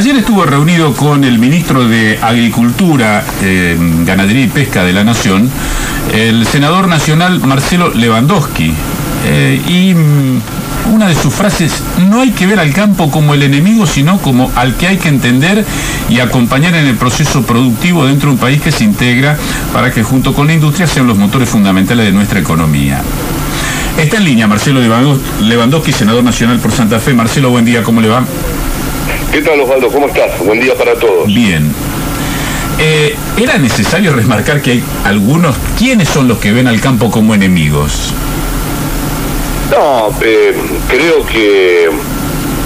ayer estuvo reunido con el ministro de Agricultura, eh, Ganadería y Pesca de la Nación, el senador nacional Marcelo Lewandowski. Eh, y mm, una de sus frases, no hay que ver al campo como el enemigo, sino como al que hay que entender y acompañar en el proceso productivo dentro de un país que se integra para que junto con la industria sean los motores fundamentales de nuestra economía. Está en línea Marcelo Lewandowski, senador nacional por Santa Fe. Marcelo, buen día, ¿cómo le va? ¿Qué tal Osvaldo? ¿Cómo estás? Buen día para todos. Bien. Eh, ¿Era necesario remarcar que hay algunos, ¿quiénes son los que ven al campo como enemigos? No, eh, creo que,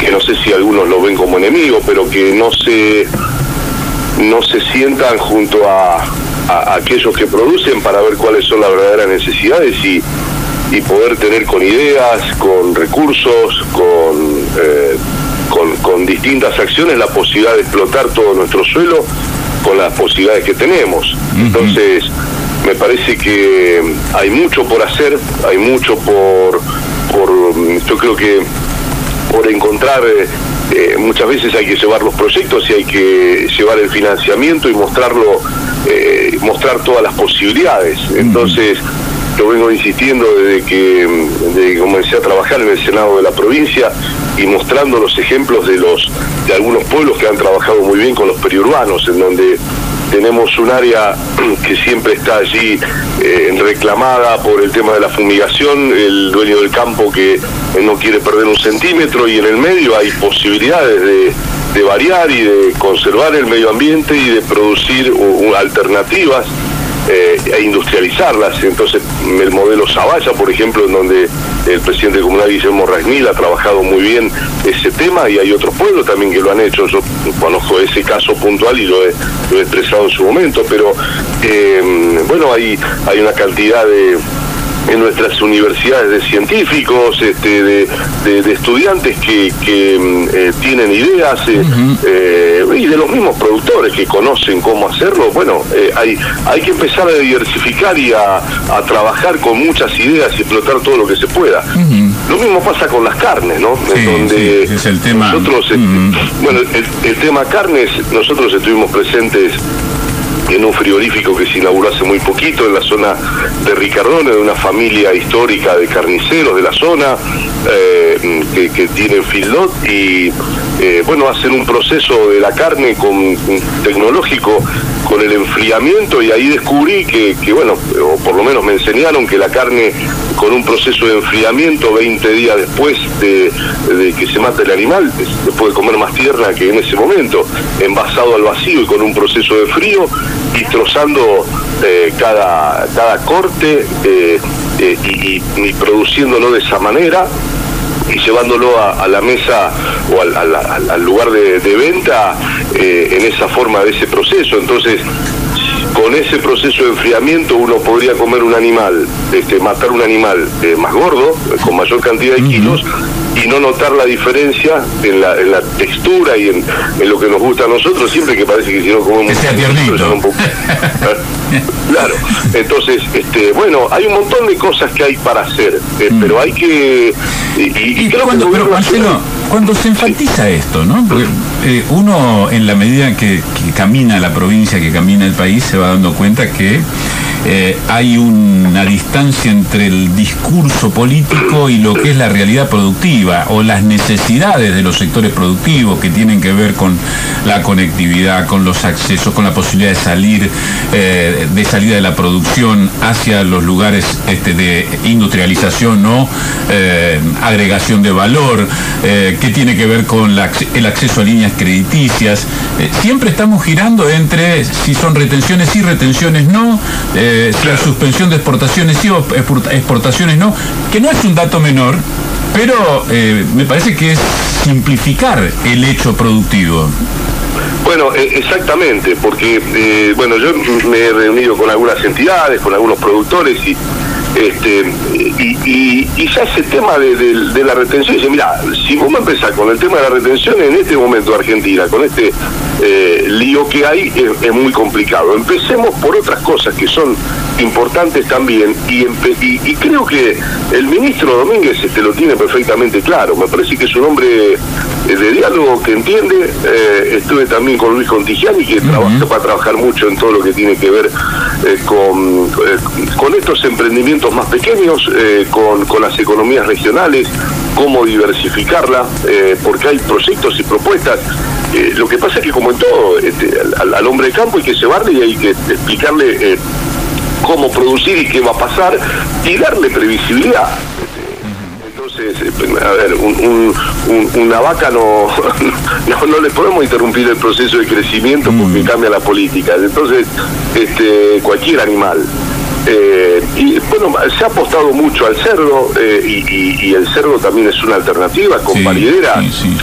que no sé si algunos lo ven como enemigos, pero que no se, no se sientan junto a, a aquellos que producen para ver cuáles son las verdaderas necesidades y, y poder tener con ideas, con recursos, con, eh, con, distintas acciones la posibilidad de explotar todo nuestro suelo con las posibilidades que tenemos. Entonces, me parece que hay mucho por hacer, hay mucho por, por yo creo que por encontrar, eh, eh, muchas veces hay que llevar los proyectos y hay que llevar el financiamiento y mostrarlo, mostrar todas las posibilidades. Entonces, lo vengo insistiendo desde que, desde que comencé a trabajar en el Senado de la provincia y mostrando los ejemplos de los de algunos pueblos que han trabajado muy bien con los periurbanos, en donde tenemos un área que siempre está allí eh, reclamada por el tema de la fumigación, el dueño del campo que no quiere perder un centímetro y en el medio hay posibilidades de, variar y de conservar el medio ambiente y de producir alternativas eh, e industrializarlas. Entonces, el modelo Zavalla, por ejemplo, en donde el presidente comunal Guillermo Rasmil ha trabajado muy bien ese tema y hay otros pueblos también que lo han hecho. Yo conozco ese caso puntual y lo he, expresado en su momento, pero eh, bueno, hay, hay una cantidad de en nuestras universidades de científicos, este, de, estudiantes que, mm, eh, tienen ideas eh, eh, y de los mismos productores que conocen cómo hacerlo. Bueno, hay, hay que empezar a diversificar y a, trabajar con muchas ideas y explotar todo lo que se pueda. Lo mismo pasa con las carnes, ¿no? donde es el tema. Nosotros, este, bueno, el, el tema carnes, nosotros estuvimos presentes en un frigorífico que se inauguró hace muy poquito en la zona de Ricardone, de una familia histórica de carniceros de la zona eh, que, que tienen feedlot y eh, bueno, hacen un proceso de la carne con, tecnológico con el enfriamiento y ahí descubrí que, que, bueno, o por lo menos me enseñaron que la carne con un proceso de enfriamiento 20 días después de, que se mate el animal, se puede comer más tierna que en ese momento, envasado al vacío y con un proceso de frío y trozando eh, cada, cada corte eh, y, y produciéndolo de esa manera y llevándolo a, la mesa o al, lugar de, venta eh, en esa forma de ese proceso. Entonces, con ese proceso de enfriamiento uno podría comer un animal, este, matar un animal eh, más gordo, con mayor cantidad de kilos, y no notar la diferencia en la, en la textura y en, lo que nos gusta a nosotros, siempre que parece que si no comemos que sea un poco... claro, entonces, este, bueno, hay un montón de cosas que hay para hacer, eh, mm. pero hay que... Y, cuando, pero Marcelo, cuando se enfatiza esto, ¿no? Porque eh, uno en la medida que, que camina la provincia, que camina el país, se va dando cuenta que eh, hay una distancia entre el discurso político y lo que es la realidad productiva o las necesidades de los sectores productivos que tienen que ver con la conectividad, con los accesos, con la posibilidad de salir, eh, de salida de la producción hacia los lugares este, de industrialización o eh, agregación de valor, que tiene que ver con el acceso a líneas crediticias. siempre estamos girando entre si son retenciones y retenciones no la suspensión de exportaciones sí o exportaciones no, que no es un dato menor, pero eh, me parece que es simplificar el hecho productivo. Bueno, e, exactamente, porque eh, bueno, yo me he reunido con algunas entidades, con algunos productores y este, y, ya ese tema de, la retención, dice, mira, si vos me empezás con el tema de la retención en este momento Argentina, con este eh, lío que hay, es, muy complicado. Empecemos por otras cosas que son importantes también y, y, creo que el ministro Domínguez este, lo tiene perfectamente claro. Me parece que es un hombre de diálogo que entiende. estuve también con Luis Contigiani, que trabaja, va a trabajar mucho en todo lo que tiene que ver con, con estos emprendimientos más pequeños, con, con las economías regionales, cómo diversificarla, porque hay proyectos y propuestas eh, lo que pasa es que como en todo, este, al, hombre de campo hay que llevarle y hay que explicarle eh, cómo producir y qué va a pasar y darle previsibilidad. Entonces, eh, a ver, una vaca no, no, le podemos interrumpir el proceso de crecimiento porque cambia la política. Entonces, este, cualquier animal. y bueno, se ha apostado mucho al cerdo y, el cerdo también es una alternativa con sí,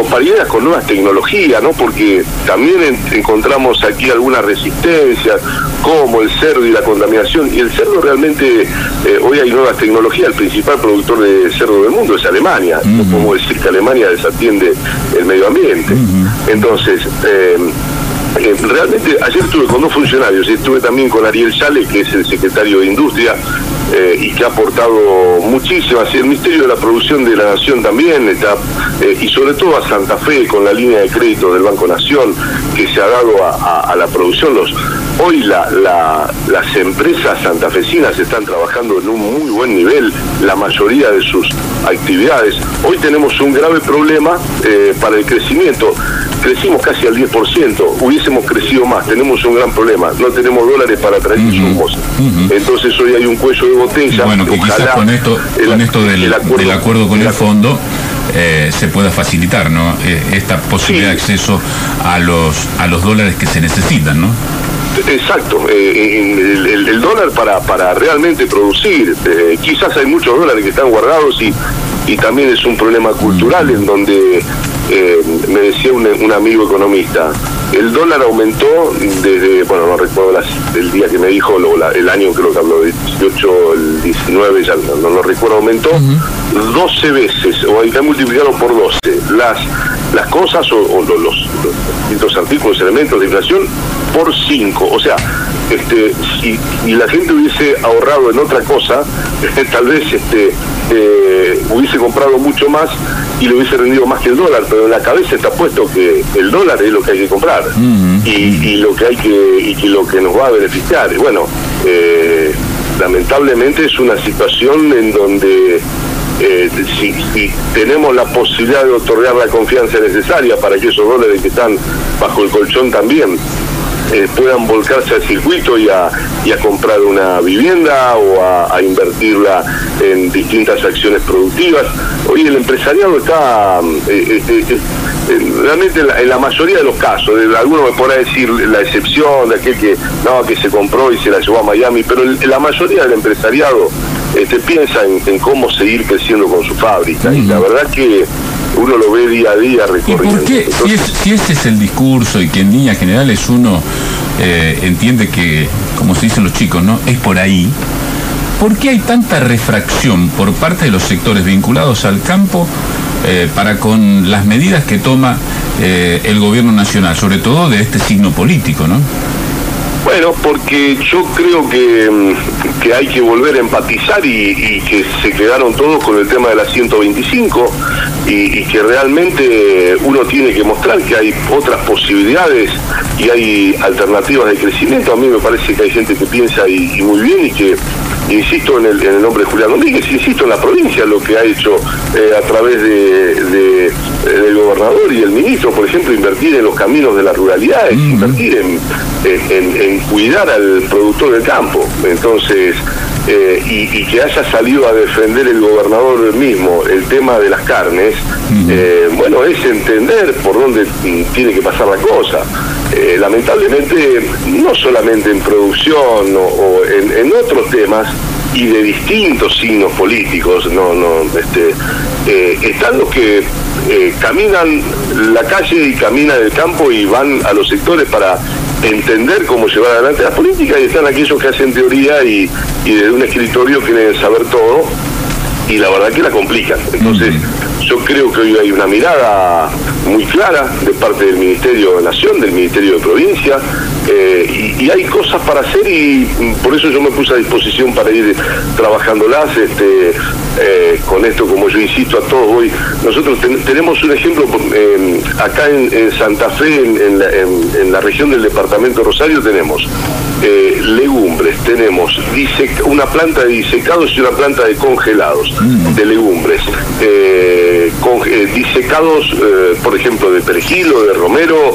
compañeras con nuevas tecnologías, ¿no? Porque también encontramos aquí algunas resistencias, como el cerdo y la contaminación. Y el cerdo realmente, eh, hoy hay nuevas tecnologías, el principal productor de cerdo del mundo es Alemania. No podemos decir que Alemania desatiende el medio ambiente. Entonces, eh, eh, realmente ayer estuve con dos funcionarios, estuve también con Ariel Sale, que es el secretario de Industria, eh, y que ha aportado muchísimo, así el Ministerio de la Producción de la Nación también, está, eh, y sobre todo a Santa Fe con la línea de crédito del Banco Nación, que se ha dado a, la producción. Los, hoy las empresas santafesinas están trabajando en un muy buen nivel, la mayoría de sus actividades. Hoy tenemos un grave problema para el crecimiento crecimos casi al 10%, hubiésemos crecido más, tenemos un gran problema, no tenemos dólares para traer insumos. Entonces hoy hay un cuello de botella. Bueno, que quizás con esto, con esto del, acuerdo, con el, fondo eh, se pueda facilitar, ¿no? Eh, esta posibilidad de acceso a los, a los dólares que se necesitan, ¿no? Exacto, eh, el, dólar para, para realmente producir, quizás hay muchos dólares que están guardados y, y también es un problema cultural en donde eh, me decía un, amigo economista, el dólar aumentó desde, bueno, no recuerdo el día que me dijo, el año creo que habló de 18, el 19, ya no, lo recuerdo, aumentó 12 veces, o hay que multiplicarlo por 12, las, las cosas o, los, distintos artículos, elementos de inflación, por 5. O sea, este, si, la gente hubiese ahorrado en otra cosa, tal vez este, eh, hubiese comprado mucho más y le hubiese rendido más que el dólar, pero en la cabeza está puesto que el dólar es lo que hay que comprar y, lo que hay que y lo que nos va a beneficiar. Y bueno, eh, lamentablemente es una situación en donde eh, si, tenemos la posibilidad de otorgar la confianza necesaria para que esos dólares que están bajo el colchón también eh, puedan volcarse al circuito y a, y a comprar una vivienda o a, invertirla en distintas acciones productivas. Hoy el empresariado está eh, eh, realmente en la, mayoría de los casos, algunos me podrá decir la excepción de aquel que no que se compró y se la llevó a Miami, pero la mayoría del empresariado este, piensa en, cómo seguir creciendo con su fábrica. Y la verdad que uno lo ve día a día recorriendo. ¿Y por qué, si, ese es el discurso y que en líneas generales uno eh, entiende que, como se dicen los chicos, ¿no? Es por ahí. ¿Por qué hay tanta refracción por parte de los sectores vinculados al campo eh, para con las medidas que toma eh, el gobierno nacional, sobre todo de este signo político, ¿no? Bueno, porque yo creo que, mm, que hay que volver a empatizar y, que se quedaron todos con el tema de la 125 y, que realmente uno tiene que mostrar que hay otras posibilidades y hay alternativas de crecimiento. A mí me parece que hay gente que piensa y, muy bien y que insisto en el, en el, nombre de Julián Domínguez, insisto en la provincia, lo que ha hecho eh, a través de, del gobernador y el ministro, por ejemplo, invertir en los caminos de las ruralidades, invertir en, en, cuidar al productor del campo. Entonces, eh, y, que haya salido a defender el gobernador mismo el tema de las carnes, eh, bueno, es entender por dónde tiene que pasar la cosa. Eh, lamentablemente, no solamente en producción o, en, otros temas, y de distintos signos políticos, no, no, este, están los que caminan la calle y caminan el campo y van a los sectores para entender cómo llevar adelante las políticas y están aquellos que hacen teoría y, y desde un escritorio quieren saber todo y la verdad que la complican. Entonces, yo creo que hoy hay una mirada muy clara de parte del Ministerio de Nación, del Ministerio de Provincia, Eh, y, hay cosas para hacer y por eso yo me puse a disposición para ir trabajándolas este, eh, con esto, como yo insisto a todos hoy. Nosotros tenemos un ejemplo acá en, Santa Fe, en, la, región del departamento Rosario, tenemos eh, legumbres, tenemos una planta de disecados y una planta de congelados mm. de legumbres. disecados, por ejemplo, de perejil o de romero,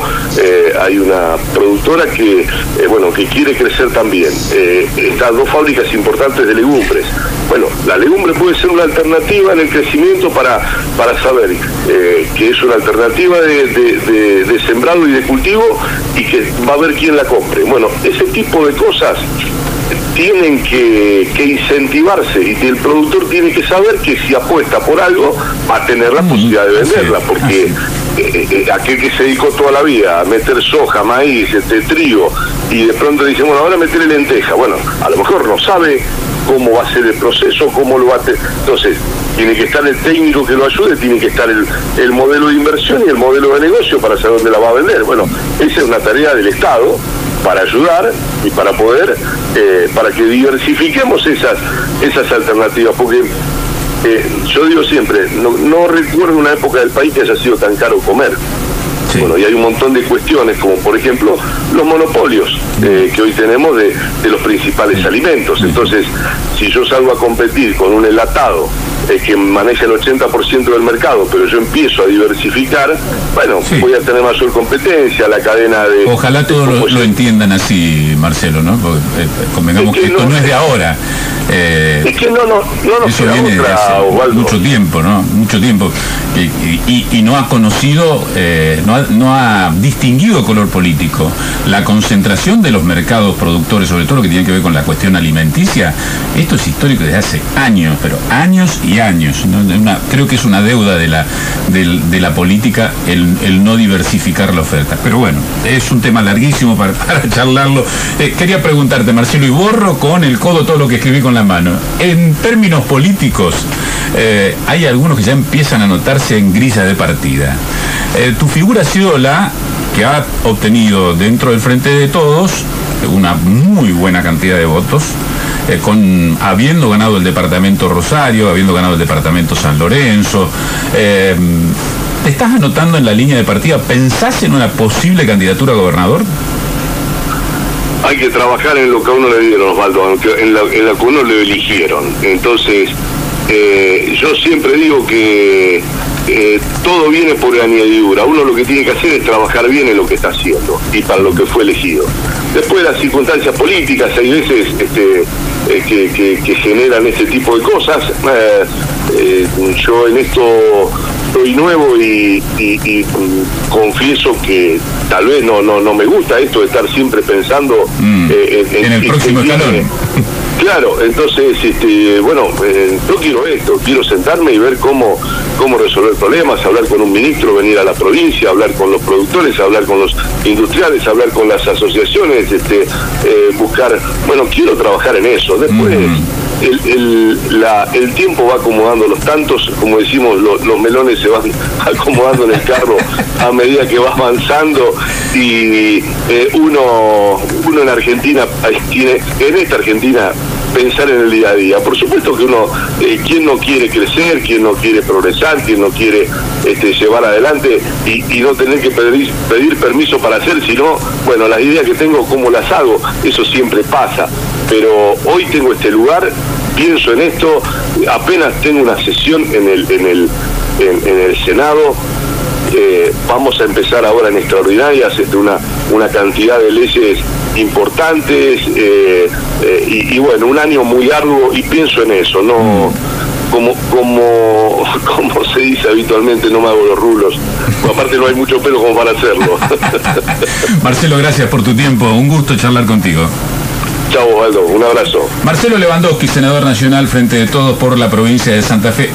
hay una productora que, eh, bueno, que quiere crecer también. Eh, están dos fábricas importantes de legumbres. Bueno, la legumbre puede ser una alternativa en el crecimiento para, para saber eh, que es una alternativa de, sembrado y de cultivo y que va a haber quien la compre. Bueno, ese tipo de cosas tienen que, incentivarse y el productor tiene que saber que si apuesta por algo va a tener la posibilidad de venderla, porque eh, eh, aquel que se dedicó toda la vida a meter soja, maíz, este, trigo, y de pronto dice, bueno, ahora meterle lenteja. Bueno, a lo mejor no sabe cómo va a ser el proceso, cómo lo va a hacer. Entonces, tiene que estar el técnico que lo ayude, tiene que estar el, modelo de inversión y el modelo de negocio para saber dónde la va a vender. Bueno, esa es una tarea del Estado para ayudar y para poder, eh, para que diversifiquemos esas, esas alternativas, porque yo digo siempre, no, recuerdo una época del país que haya sido tan caro comer. Bueno, y hay un montón de cuestiones, como por ejemplo los monopolios eh, que hoy tenemos de, los principales alimentos. Entonces, si yo salgo a competir con un enlatado eh, que maneja el 80% del mercado, pero yo empiezo a diversificar, bueno, voy a tener mayor competencia, la cadena de... Ojalá todos lo, entiendan así, Marcelo, ¿no? Porque, eh, convengamos que, esto no es de ahora. Eh, es que no, no, no eso viene de hace mucho tiempo, ¿no? Mucho tiempo. Y, no ha conocido, eh, no, ha, distinguido color político. La concentración de los mercados productores, sobre todo lo que tiene que ver con la cuestión alimenticia, esto es histórico desde hace años, pero años y años. creo que es una deuda de la, de, la política el, no diversificar la oferta. Pero bueno, es un tema larguísimo para, charlarlo. Eh, quería preguntarte, Marcelo, y borro con el codo todo lo que escribí con la mano. En términos políticos, eh, hay algunos que ya empiezan a notarse en grilla de partida. Eh, tu figura ha sido la que ha obtenido dentro del Frente de Todos una muy buena cantidad de votos, eh, con, habiendo ganado el departamento Rosario, habiendo ganado el departamento San Lorenzo. ¿Te estás anotando en la línea de partida? ¿Pensás en una posible candidatura a gobernador? hay que trabajar en lo que a uno le dieron, Osvaldo, en lo que a uno le eligieron. Entonces, eh, yo siempre digo que eh, todo viene por añadidura. Uno lo que tiene que hacer es trabajar bien en lo que está haciendo y para lo que fue elegido. Después las circunstancias políticas, hay veces este, eh, que, generan ese tipo de cosas. yo en esto soy nuevo y, confieso que tal vez no no no me gusta esto de estar siempre pensando mm. eh, en, el próximo Claro, entonces, este, bueno, eh, yo quiero esto, quiero sentarme y ver cómo, cómo resolver problemas, hablar con un ministro, venir a la provincia, hablar con los productores, hablar con los industriales, hablar con las asociaciones, este, eh, buscar, bueno, quiero trabajar en eso. Después, el, el, tiempo va acomodando los tantos, como decimos, los melones se van acomodando en el carro a medida que va avanzando y eh, uno, uno en Argentina tiene, en esta Argentina pensar en el día a día. Por supuesto que uno, eh, quien no quiere crecer, quien no quiere progresar, quien no quiere este, llevar adelante y, no tener que pedir, pedir permiso para hacer, sino, bueno, las ideas que tengo, cómo las hago, eso siempre pasa. Pero hoy tengo este lugar, pienso en esto, apenas tengo una sesión en el, en el, en el Senado, eh, vamos a empezar ahora en extraordinarias este, una, una cantidad de leyes importantes eh, eh, y, bueno, un año muy largo y pienso en eso, no como, como, como se dice habitualmente, no me hago los rulos. Aparte no hay mucho pelo como para hacerlo. Marcelo, gracias por tu tiempo, un gusto charlar contigo. Chao, Aldo, un abrazo. Marcelo Lewandowski, senador nacional frente de todos por la provincia de Santa Fe.